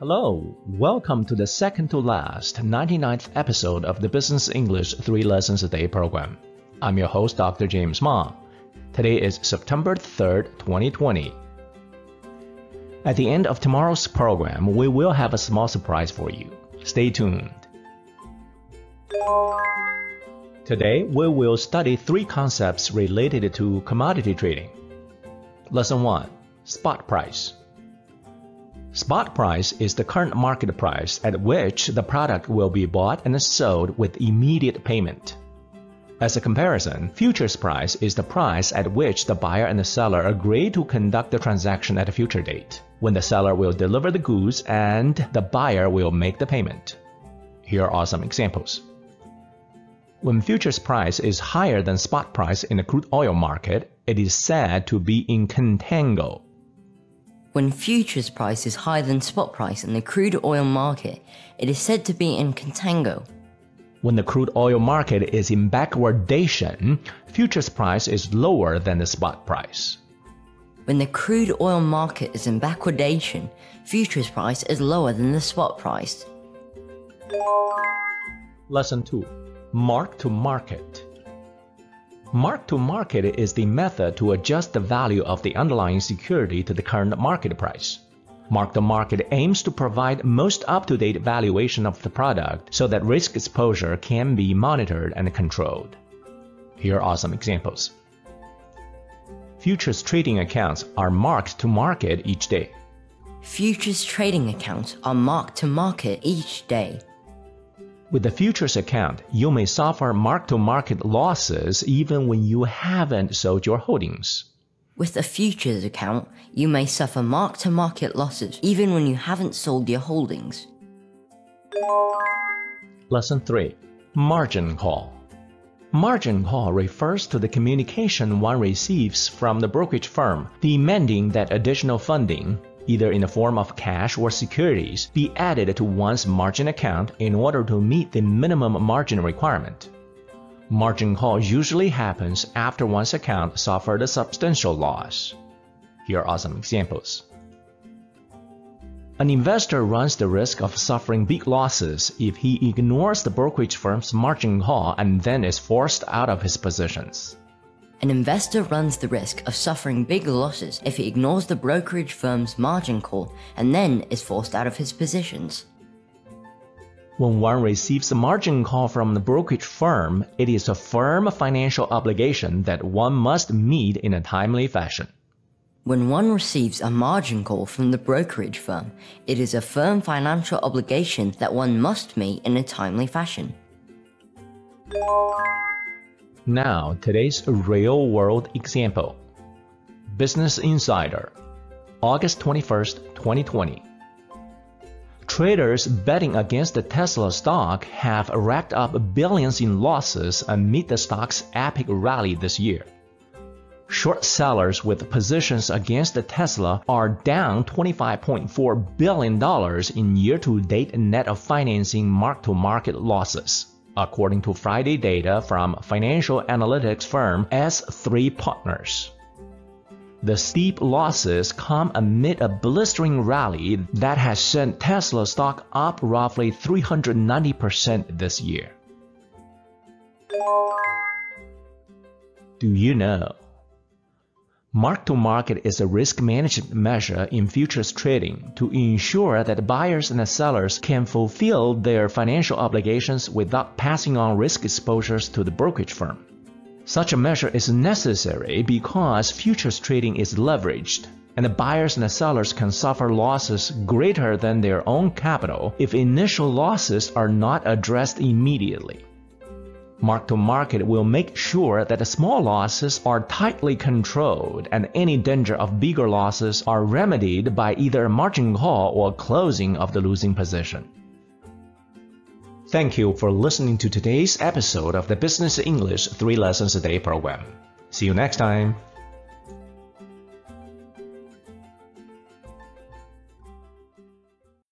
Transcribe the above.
Hello, welcome to the second to last 99th episode of the Business English 3 Lessons a Day program. I'm your host, Dr. James Ma. Today is September 3rd, 2020. At the end of tomorrow's program, we will have a small surprise for you. Stay tuned. Today, we will study three concepts related to commodity trading. Lesson 1 Spot Price. Spot price is the current market price at which the product will be bought and sold with immediate payment. As a comparison, futures price is the price at which the buyer and the seller agree to conduct the transaction at a future date, when the seller will deliver the goods and the buyer will make the payment. Here are some examples. When futures price is higher than spot price in the crude oil market, it is said to be in contango. When futures price is higher than spot price in the crude oil market, it is said to be in contango. When the crude oil market is in backwardation, futures price is lower than the spot price. When the crude oil market is in backwardation, futures price is lower than the spot price. Lesson 2 Mark to Market Mark to market is the method to adjust the value of the underlying security to the current market price. Mark to market aims to provide most up-to-date valuation of the product so that risk exposure can be monitored and controlled. Here are some examples. Futures trading accounts are marked to market each day. Futures trading accounts are marked to market each day. With the futures account, you may suffer mark-to-market losses even when you haven't sold your holdings. With a futures account, you may suffer mark to market losses even when you haven't sold your holdings. Lesson 3 Margin Call Margin call refers to the communication one receives from the brokerage firm demanding that additional funding, either in the form of cash or securities, be added to one's margin account in order to meet the minimum margin requirement. Margin call usually happens after one's account suffered a substantial loss. Here are some examples. An investor runs the risk of suffering big losses if he ignores the brokerage firm's margin call and then is forced out of his positions. An investor runs the risk of suffering big losses if he ignores the brokerage firm's margin call and then is forced out of his positions. When one receives a margin call from the brokerage firm, it is a firm financial obligation that one must meet in a timely fashion. When one receives a margin call from the brokerage firm, it is a firm financial obligation that one must meet in a timely fashion. Now, today's real world example Business Insider, August 21st, 2020. Traders betting against the Tesla stock have racked up billions in losses amid the stock's epic rally this year. Short sellers with positions against the Tesla are down $25.4 billion in year to date net of financing mark to market losses according to Friday data from financial analytics firm S3 Partners. The steep losses come amid a blistering rally that has sent Tesla stock up roughly 390% this year. Do you know? Mark to market is a risk management measure in futures trading to ensure that buyers and sellers can fulfill their financial obligations without passing on risk exposures to the brokerage firm. Such a measure is necessary because futures trading is leveraged, and the buyers and the sellers can suffer losses greater than their own capital if initial losses are not addressed immediately. Mark to market will make sure that the small losses are tightly controlled and any danger of bigger losses are remedied by either a margin call or closing of the losing position. Thank you for listening to today's episode of the Business English 3 Lessons a Day program. See you next time.